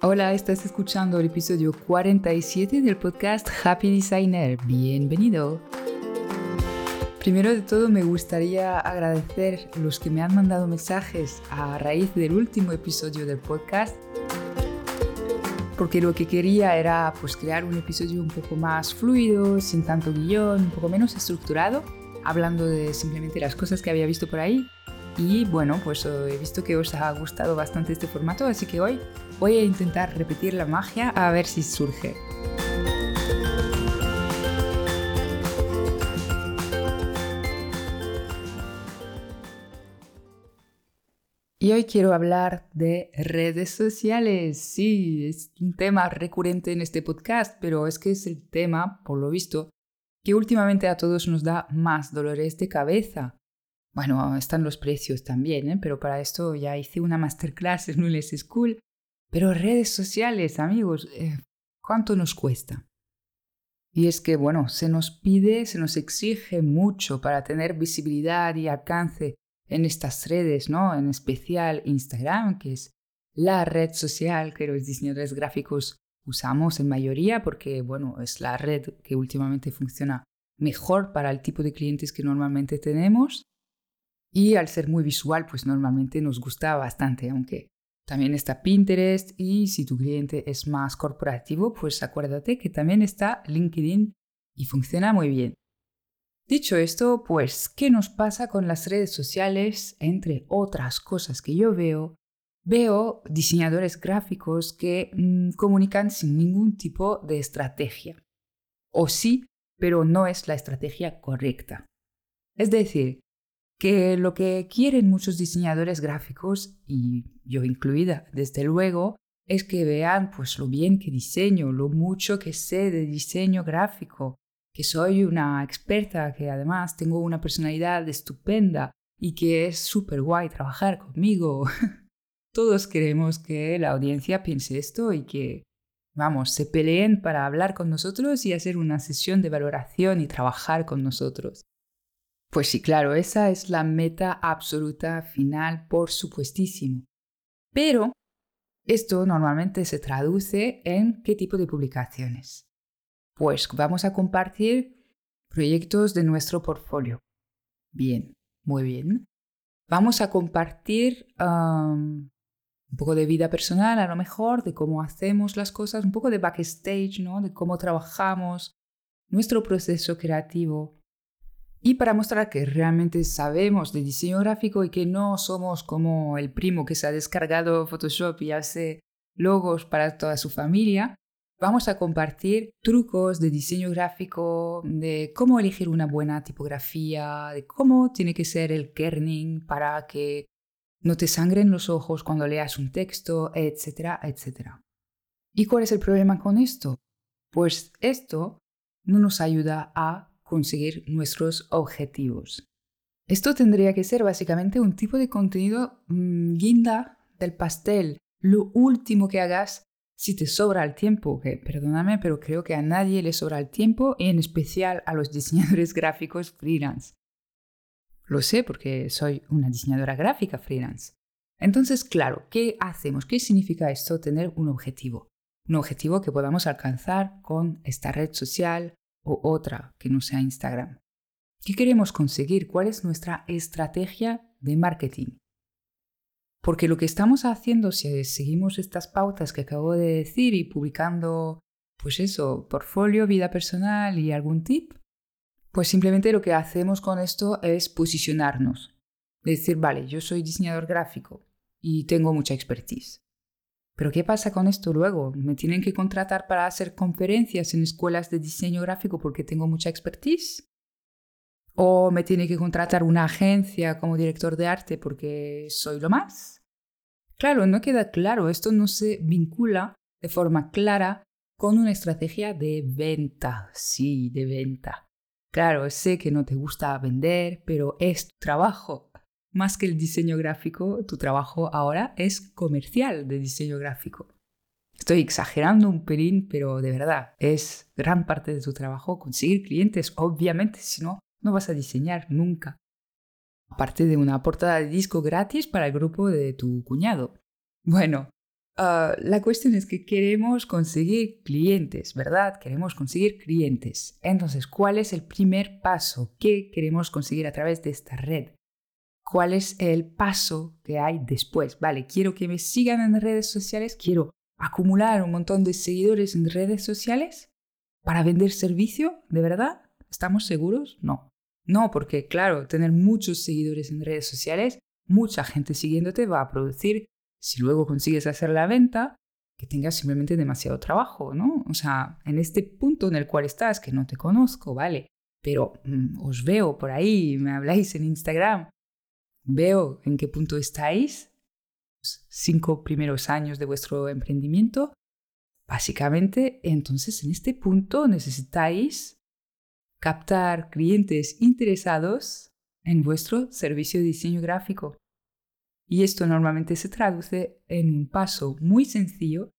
Hola, estás escuchando el episodio 47 del podcast Happy Designer. Bienvenido. Primero de todo me gustaría agradecer los que me han mandado mensajes a raíz del último episodio del podcast porque lo que quería era pues crear un episodio un poco más fluido, sin tanto guion, un poco menos estructurado, hablando de simplemente las cosas que había visto por ahí y bueno, pues eh, he visto que os ha gustado bastante este formato, así que hoy voy a intentar repetir la magia a ver si surge. Y hoy quiero hablar de redes sociales. Sí, es un tema recurrente en este podcast, pero es que es el tema, por lo visto, que últimamente a todos nos da más dolores de cabeza. Bueno, están los precios también, ¿eh? pero para esto ya hice una masterclass en Nules School. Pero redes sociales, amigos, eh, ¿cuánto nos cuesta? Y es que, bueno, se nos pide, se nos exige mucho para tener visibilidad y alcance en estas redes, ¿no? En especial Instagram, que es la red social que los diseñadores gráficos usamos en mayoría porque, bueno, es la red que últimamente funciona mejor para el tipo de clientes que normalmente tenemos. Y al ser muy visual, pues normalmente nos gusta bastante, aunque también está Pinterest y si tu cliente es más corporativo, pues acuérdate que también está LinkedIn y funciona muy bien. Dicho esto, pues, ¿qué nos pasa con las redes sociales? Entre otras cosas que yo veo, veo diseñadores gráficos que mm, comunican sin ningún tipo de estrategia. O sí, pero no es la estrategia correcta. Es decir, que lo que quieren muchos diseñadores gráficos, y yo incluida, desde luego, es que vean pues lo bien que diseño, lo mucho que sé de diseño gráfico, que soy una experta, que además tengo una personalidad estupenda y que es súper guay trabajar conmigo. Todos queremos que la audiencia piense esto y que, vamos, se peleen para hablar con nosotros y hacer una sesión de valoración y trabajar con nosotros. Pues sí, claro, esa es la meta absoluta final, por supuestísimo. Pero esto normalmente se traduce en qué tipo de publicaciones. Pues vamos a compartir proyectos de nuestro portfolio. Bien, muy bien. Vamos a compartir un poco de vida personal, a lo mejor, de cómo hacemos las cosas, un poco de backstage, ¿no? De cómo trabajamos, nuestro proceso creativo, y para mostrar que realmente sabemos de diseño gráfico y que no somos como el primo que se ha descargado Photoshop y hace logos para toda su familia, vamos a compartir trucos de diseño gráfico, de cómo elegir una buena tipografía, de cómo tiene que ser el kerning para que no te sangren los ojos cuando leas un texto, etcétera, etcétera. ¿Y cuál es el problema con esto? Pues esto no nos ayuda a conseguir nuestros objetivos. Esto tendría que ser básicamente un tipo de contenido mm, guinda del pastel, lo último que hagas si te sobra el tiempo, que perdóname, pero creo que a nadie le sobra el tiempo, y en especial a los diseñadores gráficos freelance. Lo sé porque soy una diseñadora gráfica freelance. Entonces, claro, ¿qué hacemos? ¿Qué significa esto tener un objetivo? Un objetivo que podamos alcanzar con esta red social o otra que no sea Instagram. ¿Qué queremos conseguir? ¿Cuál es nuestra estrategia de marketing? Porque lo que estamos haciendo, si seguimos estas pautas que acabo de decir y publicando, pues eso, portfolio, vida personal y algún tip, pues simplemente lo que hacemos con esto es posicionarnos. Decir, vale, yo soy diseñador gráfico y tengo mucha expertise. Pero ¿qué pasa con esto luego? ¿Me tienen que contratar para hacer conferencias en escuelas de diseño gráfico porque tengo mucha expertise? ¿O me tiene que contratar una agencia como director de arte porque soy lo más? Claro, no queda claro, esto no se vincula de forma clara con una estrategia de venta, sí, de venta. Claro, sé que no te gusta vender, pero es tu trabajo más que el diseño gráfico, tu trabajo ahora es comercial de diseño gráfico. Estoy exagerando un pelín, pero de verdad, es gran parte de tu trabajo conseguir clientes, obviamente, si no, no vas a diseñar nunca. Aparte de una portada de disco gratis para el grupo de tu cuñado. Bueno, Ah, la cuestión es que queremos conseguir clientes, ¿verdad? Queremos conseguir clientes. Entonces, ¿cuál es el primer paso que queremos conseguir a través de esta red? ¿Cuál es el paso que hay después? Vale, quiero que me sigan en redes sociales, quiero acumular un montón de seguidores en redes sociales para vender servicio, ¿de verdad? ¿Estamos seguros? No. No, porque claro, tener muchos seguidores en redes sociales, mucha gente siguiéndote va a producir, si luego consigues hacer la venta, que tengas simplemente demasiado trabajo, ¿no? O sea, en este punto en el cual estás, que no te conozco, ¿vale? Pero mm, os veo por ahí, me habláis en Instagram, veo en qué punto estáis, cinco primeros años de vuestro emprendimiento, básicamente, entonces en este punto necesitáis captar clientes interesados en vuestro servicio de diseño gráfico. Y esto normalmente se traduce en un paso muy sencillo.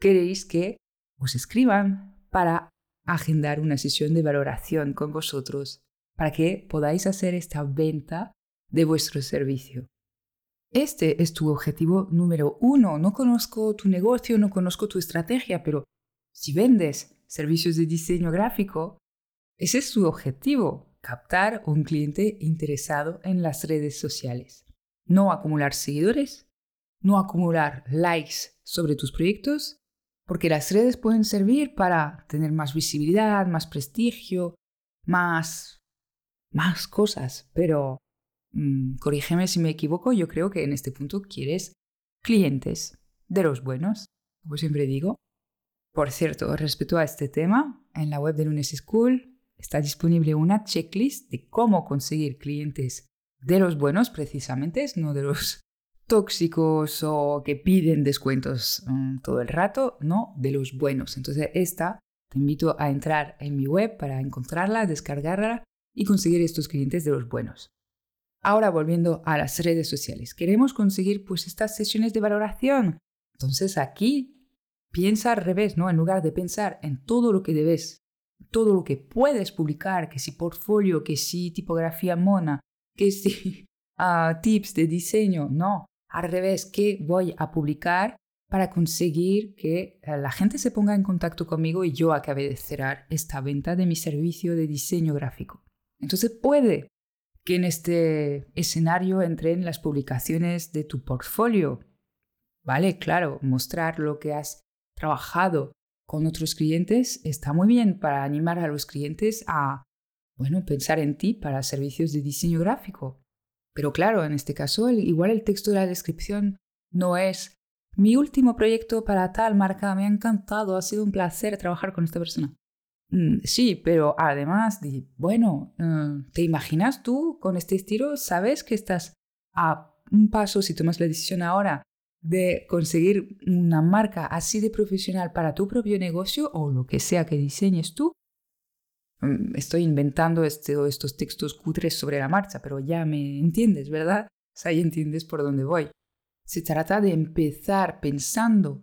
Queréis que os escriban para agendar una sesión de valoración con vosotros para que podáis hacer esta venta de vuestro servicio. Este es tu objetivo número uno. No conozco tu negocio, no conozco tu estrategia, pero si vendes servicios de diseño gráfico, ese es su objetivo, captar un cliente interesado en las redes sociales. No acumular seguidores, no acumular likes sobre tus proyectos, porque las redes pueden servir para tener más visibilidad, más prestigio, más más cosas, pero mm, corrígeme si me equivoco, yo creo que en este punto quieres clientes de los buenos, como siempre digo. Por cierto, respecto a este tema, en la web de Lunes School está disponible una checklist de cómo conseguir clientes de los buenos precisamente, no de los tóxicos o que piden descuentos mm, todo el rato, no, de los buenos. Entonces esta te invito a entrar en mi web para encontrarla, descargarla y conseguir estos clientes de los buenos. Ahora volviendo a las redes sociales, queremos conseguir pues estas sesiones de valoración. Entonces aquí piensa al revés, ¿no? En lugar de pensar en todo lo que debes todo lo que puedes publicar, que si portfolio, que si tipografía mona, que si ah, tips de diseño, no, al revés, ¿qué voy a publicar para conseguir que eh, la gente se ponga en contacto conmigo y yo acabe de cerrar esta venta de mi servicio de diseño gráfico. Entonces puede que en este escenario entren las publicaciones de tu portfolio. Vale, claro, mostrar lo que has trabajado con otros clientes está muy bien para animar a los clientes a, bueno, pensar en ti para servicios de diseño gráfico. Pero claro, en este caso, igual el texto de la descripción no es mi último proyecto para tal marca, me ha encantado, ha sido un placer trabajar con esta persona. Mm, sí, pero además, bueno, eh, ¿te imaginas tú con este estilo? ¿Sabes que estás a un paso, si tomas la decisión ahora, de conseguir una marca así de profesional para tu propio negocio o lo que sea que diseñes tú. Mm, estoy inventando este, estos textos cutres sobre la marcha, pero ya me entiendes, ¿verdad? O ya entiendes por dónde voy. Se trata de empezar pensando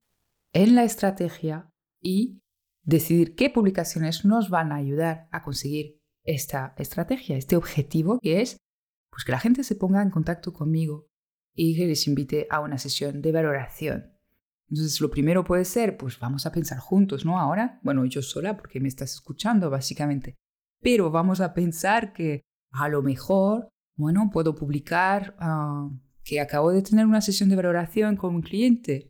en la estrategia y decidir qué publicaciones nos van a ayudar a conseguir esta estrategia, este objetivo que es pues que la gente se ponga en contacto conmigo y que les invite a una sesión de valoración. Entonces, lo primero puede ser, pues vamos a pensar juntos, ¿no? Ahora, bueno, yo sola porque me estás escuchando, básicamente. Pero vamos a pensar que a lo mejor, bueno, puedo publicar ah, que acabo de tener una sesión de valoración con un cliente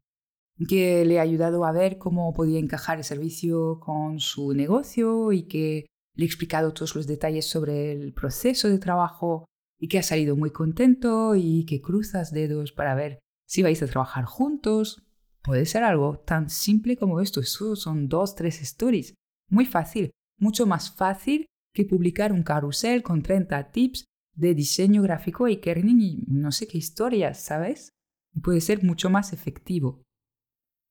que le ha ayudado a ver cómo podía encajar el servicio con su negocio y que le he explicado todos los detalles sobre el proceso de trabajo y que has salido muy contento y que cruzas dedos para ver si vais a trabajar juntos. Puede ser algo tan simple como esto. Eso son dos, tres stories. Muy fácil. Mucho más fácil que publicar un carrusel con 30 tips de diseño gráfico y kerning y no sé qué historias, ¿sabes? Puede ser mucho más efectivo.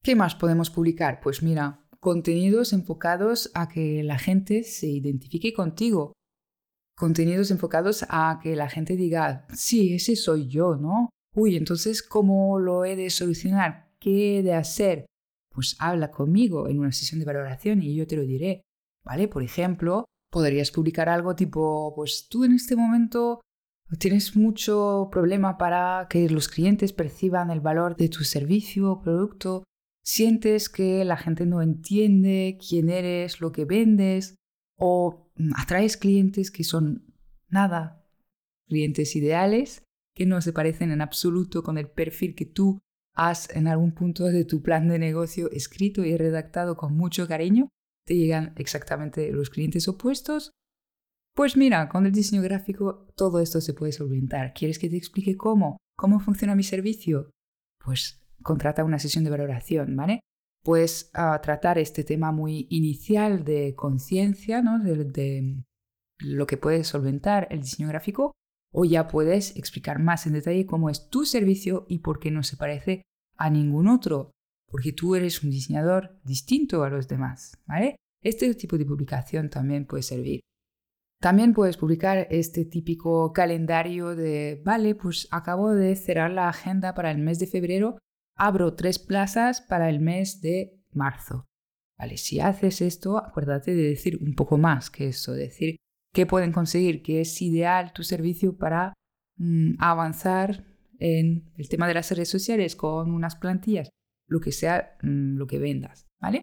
¿Qué más podemos publicar? Pues mira, contenidos enfocados a que la gente se identifique contigo, contenidos enfocados a que la gente diga, sí, ese soy yo, ¿no? Uy, entonces, ¿cómo lo he de solucionar? ¿Qué he de hacer? Pues habla conmigo en una sesión de valoración y yo te lo diré, ¿vale? Por ejemplo, podrías publicar algo tipo, pues tú en este momento tienes mucho problema para que los clientes perciban el valor de tu servicio o producto sientes que la gente no entiende quién eres, lo que vendes, o atraes clientes que son nada, clientes ideales, que no se parecen en absoluto con el perfil que tú has en algún punto de tu plan de negocio escrito y redactado con mucho cariño, te llegan exactamente los clientes opuestos. Pues mira, con el diseño gráfico todo esto se puede solventar. ¿Quieres que te explique cómo? ¿Cómo funciona mi servicio? Pues contrata una sesión de valoración, ¿vale? Pues a tratar este tema muy inicial de conciencia, ¿no? de lo que puede solventar el diseño gráfico, o ya puedes explicar más en detalle cómo es tu servicio y por qué no se parece a ningún otro, porque tú eres un diseñador distinto a los demás, ¿vale? Este tipo de publicación también puede servir. También puedes publicar este típico calendario de, vale, pues acabo de cerrar la agenda para el mes de febrero, abro tres plazas para el mes de marzo. Vale, si haces esto, acuérdate de decir un poco más que eso, decir qué pueden conseguir, que es ideal tu servicio para mm, avanzar en el tema de las redes sociales con unas plantillas, lo que sea mm, lo que vendas, ¿vale?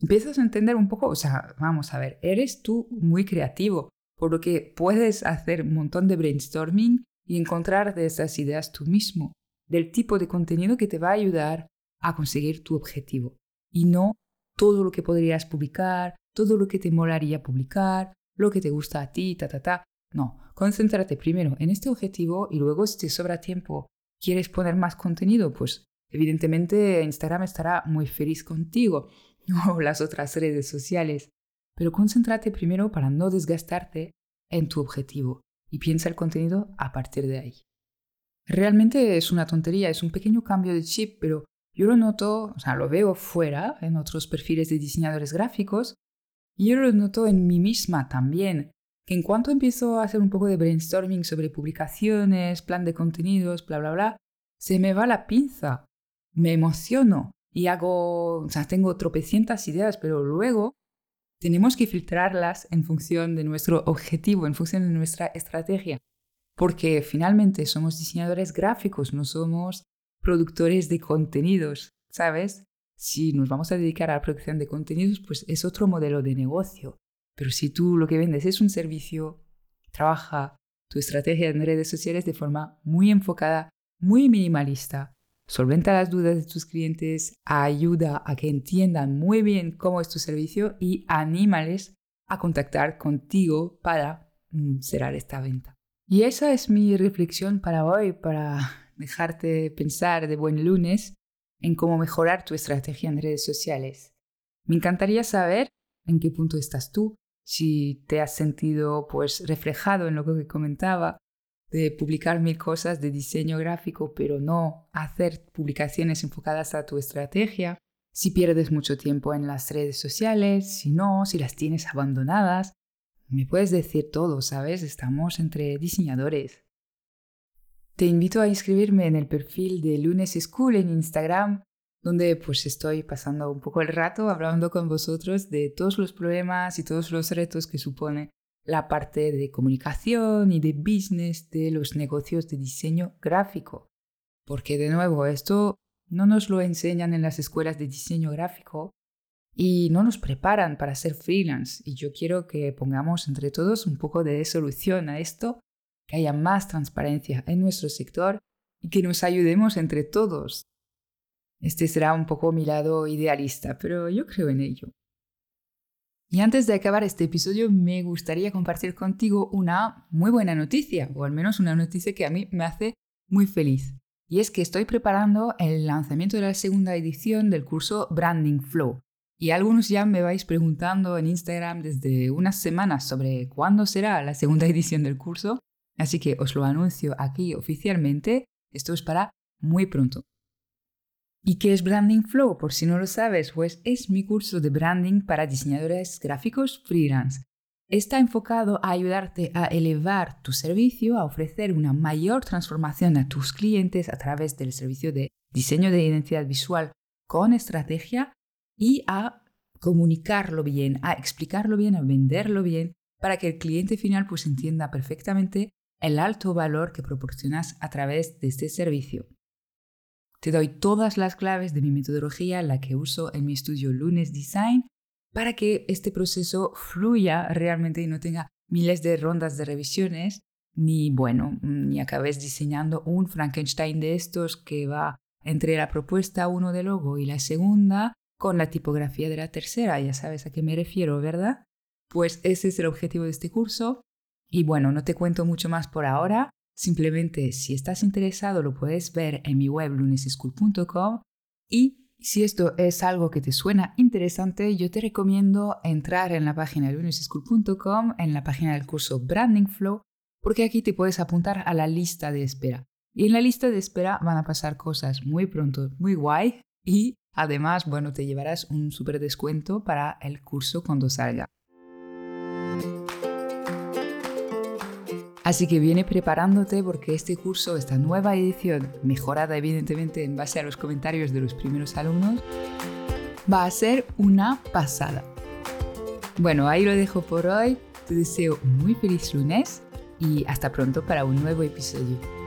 Empiezas a entender un poco, o sea, vamos a ver, eres tú muy creativo, por lo que puedes hacer un montón de brainstorming y encontrar de esas ideas tú mismo, del tipo de contenido que te va a ayudar a conseguir tu objetivo. Y no todo lo que podrías publicar, todo lo que te molaría publicar, lo que te gusta a ti, ta, ta, ta. No, concéntrate primero en este objetivo y luego si te sobra tiempo, quieres poner más contenido, pues evidentemente Instagram estará muy feliz contigo o las otras redes sociales. Pero concéntrate primero para no desgastarte en tu objetivo y piensa el contenido a partir de ahí. Realmente es una tontería, es un pequeño cambio de chip, pero yo lo noto, o sea, lo veo fuera en otros perfiles de diseñadores gráficos y yo lo noto en mí misma también, que en cuanto empiezo a hacer un poco de brainstorming sobre publicaciones, plan de contenidos, bla, bla, bla, se me va la pinza, me emociono y hago, o sea, tengo tropecientas ideas, pero luego tenemos que filtrarlas en función de nuestro objetivo, en función de nuestra estrategia, porque finalmente somos diseñadores gráficos, no somos productores de contenidos, ¿sabes? si nos vamos a dedicar a la producción de contenidos, pues es otro modelo de negocio. Pero si tú lo que vendes es un servicio, trabaja tu estrategia en redes sociales de forma muy enfocada, muy minimalista, solventa las dudas de tus clientes, ayuda a que entiendan muy bien cómo es tu servicio y anímales a contactar contigo para mm, cerrar esta venta. Y esa es mi reflexión para hoy, para dejarte pensar de buen lunes en cómo mejorar tu estrategia en redes sociales. Me encantaría saber en qué punto estás tú, si te has sentido pues reflejado en lo que comentaba de publicar mil cosas de diseño gráfico, pero no hacer publicaciones enfocadas a tu estrategia, si pierdes mucho tiempo en las redes sociales, si no, si las tienes abandonadas. Me puedes decir todo, ¿sabes? Estamos entre diseñadores. Te invito a inscribirme en el perfil de Lunes School en Instagram, donde pues estoy pasando un poco el rato hablando con vosotros de todos los problemas y todos los retos que supone la parte de comunicación y de business de los negocios de diseño gráfico. Porque de nuevo, esto no nos lo enseñan en las escuelas de diseño gráfico y no nos preparan para ser freelance. Y yo quiero que pongamos entre todos un poco de solución a esto que haya más transparencia en nuestro sector y que nos ayudemos entre todos. Este será un poco mi lado idealista, pero yo creo en ello. Y antes de acabar este episodio, me gustaría compartir contigo una muy buena noticia, o al menos una noticia que a mí me hace muy feliz. Y es que estoy preparando el lanzamiento de la segunda edición del curso Branding Flow. Y algunos ya me vais preguntando en Instagram desde unas semanas sobre cuándo será la segunda edición del curso. Así que os lo anuncio aquí oficialmente, esto es para muy pronto. ¿Y qué es Branding Flow? Por si no lo sabes, pues es mi curso de branding para diseñadores gráficos freelance. Está enfocado a ayudarte a elevar tu servicio, a ofrecer una mayor transformación a tus clientes a través del servicio de diseño de identidad visual con estrategia y a comunicarlo bien, a explicarlo bien, a venderlo bien, para que el cliente final pues entienda perfectamente el alto valor que proporcionas a través de este servicio. Te doy todas las claves de mi metodología, la que uso en mi estudio Lunes Design, para que este proceso fluya realmente y no tenga miles de rondas de revisiones, ni bueno, ni acabes diseñando un Frankenstein de estos que va entre la propuesta uno de logo y la segunda con la tipografía de la tercera. Ya sabes a qué me refiero, ¿verdad? Pues ese es el objetivo de este curso. Y bueno, no te cuento mucho más por ahora. Simplemente si estás interesado lo puedes ver en mi web luneseschool.com y si esto es algo que te suena interesante, yo te recomiendo entrar en la página luneseschool.com, en la página del curso Branding Flow, porque aquí te puedes apuntar a la lista de espera. Y en la lista de espera van a pasar cosas muy pronto, muy guay, y además, bueno, te llevarás un súper descuento para el curso cuando salga. Así que viene preparándote porque este curso, esta nueva edición, mejorada evidentemente en base a los comentarios de los primeros alumnos, va a ser una pasada. Bueno, ahí lo dejo por hoy. Te deseo muy feliz lunes y hasta pronto para un nuevo episodio.